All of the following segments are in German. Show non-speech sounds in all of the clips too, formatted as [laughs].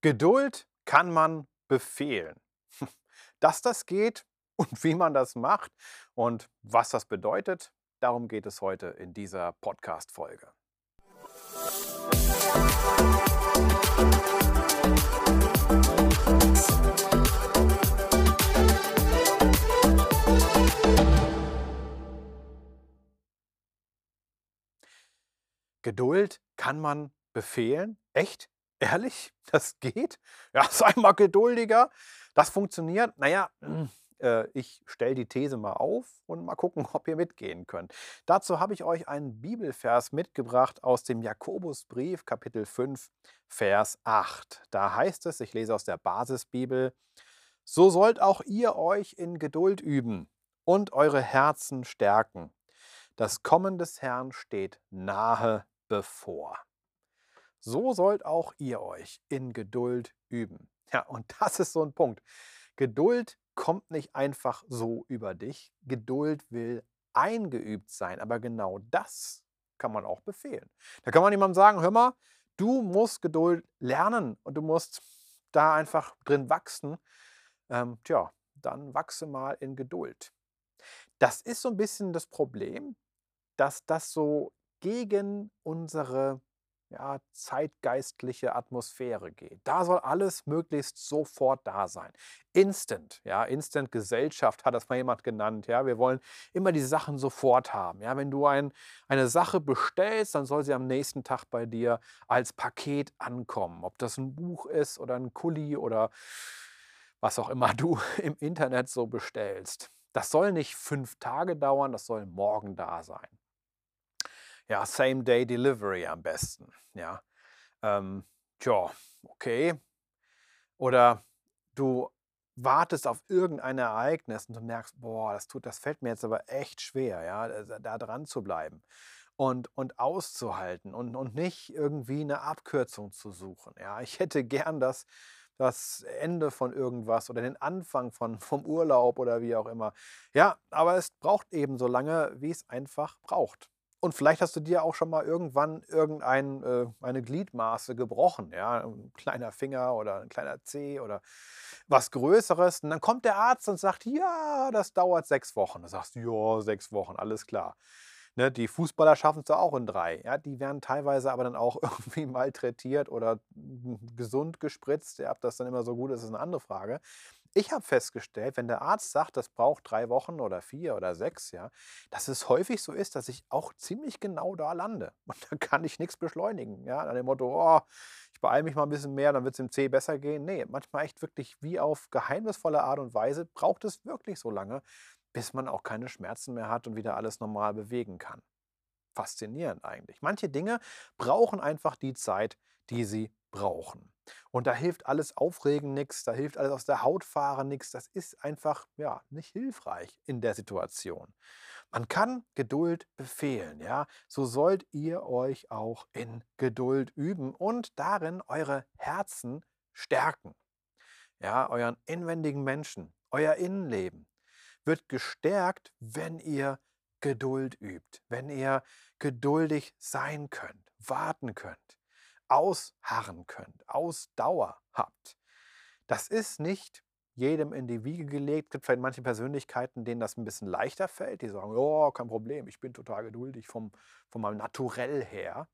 Geduld kann man befehlen. Dass das geht [laughs] und wie man das macht und was das bedeutet, darum geht es heute in dieser Podcast-Folge. Geduld kann man befehlen? Echt? Ehrlich? [laughs] Das geht? Ja, [laughs] sei mal geduldiger. Das funktioniert? Naja, äh, ich stelle die These mal auf und mal gucken, [laughs] ob ihr mitgehen könnt. Dazu habe ich euch einen Bibelvers mitgebracht aus dem Jakobusbrief, Kapitel 5, Vers 8. Da heißt es, ich lese aus der Basisbibel, so sollt auch ihr euch in Geduld üben und eure Herzen stärken. Das Kommen des Herrn steht nahe bevor so sollt auch ihr euch in Geduld üben. Ja, und [laughs] das ist so ein Punkt. Geduld kommt nicht einfach so über dich. Geduld will eingeübt sein, aber genau das kann man auch befehlen. Da kann man jemandem sagen, hör mal, du musst Geduld lernen und du musst da einfach drin wachsen. Ähm, tja, dann wachse mal in Geduld. Das ist so ein bisschen das Problem, dass das so gegen unsere ja, zeitgeistliche Atmosphäre geht. Da soll alles möglichst sofort da sein. Instant, ja, Instant Gesellschaft hat das mal jemand genannt. Ja, wir wollen immer die Sachen sofort haben. Ja, wenn du ein, eine Sache bestellst, dann soll sie am nächsten Tag bei dir als Paket ankommen. Ob das ein Buch ist oder ein Kuli oder was auch immer du [laughs] im Internet so bestellst. Das soll nicht fünf Tage dauern, das soll morgen da sein ja, Same-Day-Delivery am besten. Ja, ähm, tja, okay. Oder du wartest auf irgendein Ereignis und du merkst, boah, das tut, das fällt mir jetzt aber echt schwer, ja, da dran zu bleiben und, und auszuhalten und, und nicht irgendwie eine Abkürzung zu suchen. Ja, ich hätte gern das, das Ende von irgendwas oder den Anfang von, [laughs] vom Urlaub oder wie auch immer. Ja, aber es braucht eben so lange, wie es einfach braucht. Und vielleicht hast du dir auch schon mal irgendwann irgendeine äh, Gliedmaße gebrochen, ja, ein kleiner Finger oder ein kleiner Zeh oder was Größeres. Und dann kommt der Arzt und sagt, ja, das dauert sechs Wochen. Da sagst du, ja, sechs Wochen, alles klar. Ne, die Fußballer schaffen es auch in drei. Ja, die werden teilweise aber dann auch [laughs] irgendwie malträtiert oder gesund gespritzt. Ja, ob das dann immer so gut ist, ist eine andere Frage. Ich habe festgestellt, wenn der Arzt sagt, das braucht drei Wochen oder vier oder sechs, ja, dass es häufig so ist, dass ich auch ziemlich genau da lande. [laughs] Und da kann ich nichts beschleunigen. Ja, an dem Motto, oh, ich beeile mich mal ein bisschen mehr, dann wird es im C besser gehen. Nee, manchmal echt wirklich wie auf geheimnisvolle Art und Weise braucht es wirklich so lange, bis man auch keine Schmerzen mehr hat und wieder alles normal bewegen kann. Faszinierend eigentlich. Manche Dinge brauchen einfach die Zeit, die sie brauchen. Und da hilft alles Aufregen nichts, da hilft alles aus der Haut fahren nichts. Das ist einfach ja, nicht hilfreich in der Situation. Man kann Geduld befehlen, ja. So sollt ihr euch auch in Geduld üben und darin eure Herzen stärken. Ja, euren inwendigen Menschen, euer Innenleben wird gestärkt, wenn ihr Geduld übt, wenn ihr geduldig sein könnt, warten könnt ausharren könnt, Ausdauer habt. Das ist nicht jedem in die Wiege gelegt. Es gibt vielleicht manche Persönlichkeiten, denen das ein bisschen leichter fällt. Die sagen, oh, kein Problem, ich bin total geduldig vom, von meinem Naturell her.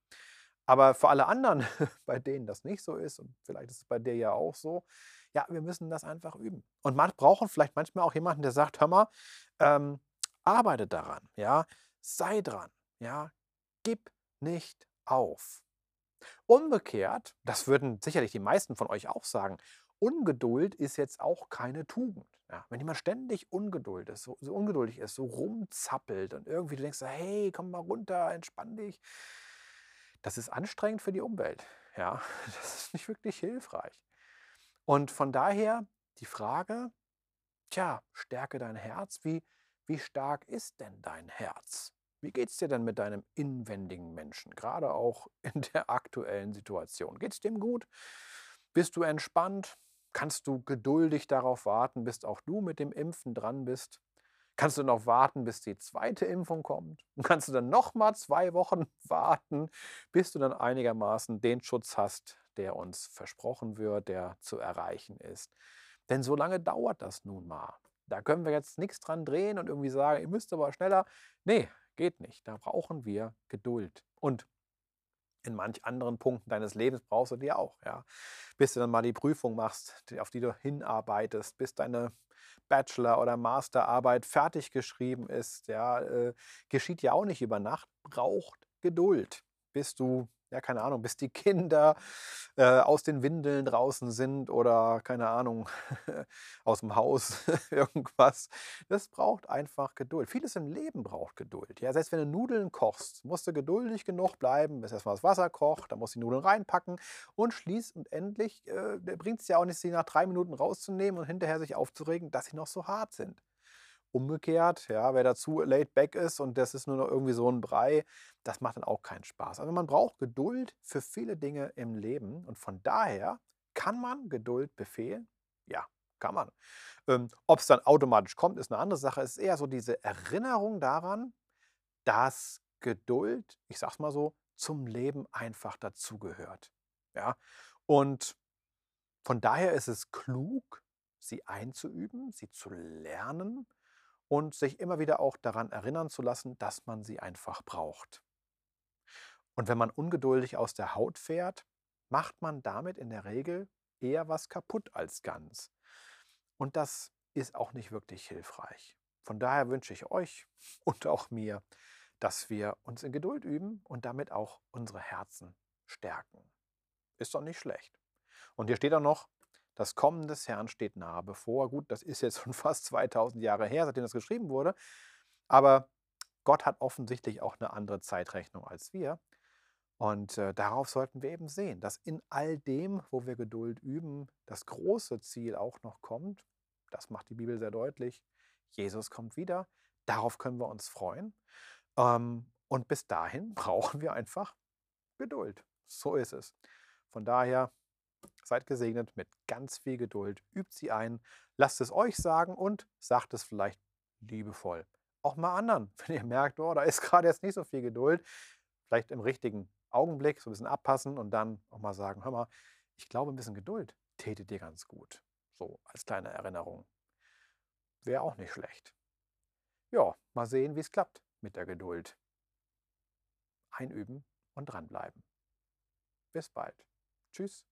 Aber für alle anderen, [laughs] bei denen das nicht so ist, und vielleicht ist es bei dir ja auch so, ja, wir müssen das einfach üben. Und man brauchen vielleicht manchmal auch jemanden, der sagt, hör mal, ähm, arbeite daran, ja, sei dran, ja, gib nicht auf. Umgekehrt, das würden sicherlich die meisten von euch auch sagen, Ungeduld ist jetzt auch keine Tugend. Ja, wenn jemand ständig ungeduldig ist, so, so, ungeduldig ist, so rumzappelt und irgendwie du denkst, hey, komm mal runter, entspann dich, das ist anstrengend für die Umwelt. Ja, [laughs] das ist nicht wirklich hilfreich. Und von daher die Frage, tja, stärke dein Herz. Wie, wie stark ist denn dein Herz? Wie geht es dir denn mit deinem inwendigen Menschen, gerade auch [laughs] in der aktuellen Situation? Geht es dem gut? Bist du entspannt? Kannst du geduldig darauf warten, bis auch du mit dem Impfen dran bist? Kannst du noch warten, bis die zweite Impfung kommt? Und [laughs] kannst du dann noch mal zwei Wochen [laughs] warten, bis du dann einigermaßen den Schutz hast, der uns versprochen wird, der zu erreichen ist. Denn so lange dauert das nun mal. Da können wir jetzt nichts dran drehen und irgendwie sagen, ihr müsst aber schneller. Nee, geht nicht. Da brauchen wir Geduld. Und in manch anderen Punkten deines Lebens brauchst du die auch. Ja. Bis du dann mal die Prüfung machst, auf die du hinarbeitest, bis deine Bachelor- oder Masterarbeit fertig geschrieben ist, ja, äh, geschieht ja auch nicht über Nacht, braucht Geduld, bis du ja, keine Ahnung, bis die Kinder äh, aus den Windeln draußen sind oder, keine Ahnung, [laughs] aus dem Haus, [laughs] irgendwas. Das braucht einfach Geduld. Vieles im Leben braucht Geduld. Ja, selbst wenn du Nudeln kochst, musst du geduldig genug bleiben, bis erstmal das Wasser kocht, dann musst du die Nudeln reinpacken und schließt und endlich äh, bringt es ja auch nicht, sie nach drei Minuten rauszunehmen und hinterher sich aufzuregen, dass sie noch so hart sind. Umgekehrt, ja, wer dazu laid back ist und das ist nur noch irgendwie so ein Brei, das macht dann auch keinen Spaß. Also man braucht Geduld für viele Dinge im Leben und von daher kann man Geduld befehlen? Ja, kann man. Ähm, Ob es dann automatisch kommt, ist eine andere Sache. Es ist eher so diese Erinnerung daran, dass Geduld, ich sag's mal so, zum Leben einfach dazugehört. Ja, und von daher ist es klug, sie einzuüben, sie zu lernen und sich immer wieder auch daran erinnern zu lassen, dass man sie einfach braucht. Und wenn man ungeduldig aus der Haut fährt, macht man damit in der Regel eher was kaputt als ganz. Und das ist auch nicht wirklich hilfreich. Von daher wünsche ich euch [laughs] und auch mir, dass wir uns in Geduld üben und damit auch unsere Herzen stärken. Ist doch nicht schlecht. Und hier steht auch noch, das Kommen des Herrn steht nahe bevor. Gut, das ist jetzt [laughs] schon fast 2000 Jahre her, seitdem das geschrieben wurde. Aber Gott hat offensichtlich auch eine andere Zeitrechnung als wir. Und äh, darauf sollten wir eben sehen, dass in all dem, wo wir Geduld üben, das große Ziel auch noch kommt. Das macht die Bibel sehr deutlich. Jesus kommt wieder. Darauf können wir uns freuen. Ähm, und bis dahin [laughs] brauchen wir einfach Geduld. So ist es. Von daher Seid gesegnet mit ganz viel Geduld. Übt sie ein, lasst es euch sagen und sagt es vielleicht liebevoll. Auch mal anderen, [laughs] wenn ihr merkt, oh, da ist gerade jetzt nicht so viel Geduld, vielleicht im richtigen Augenblick so ein bisschen abpassen und dann auch mal sagen, hör mal, ich glaube, ein bisschen Geduld täte dir ganz gut. So als kleine Erinnerung. Wäre auch nicht schlecht. Ja, mal sehen, wie es klappt mit der Geduld. Einüben und dranbleiben. Bis bald. Tschüss.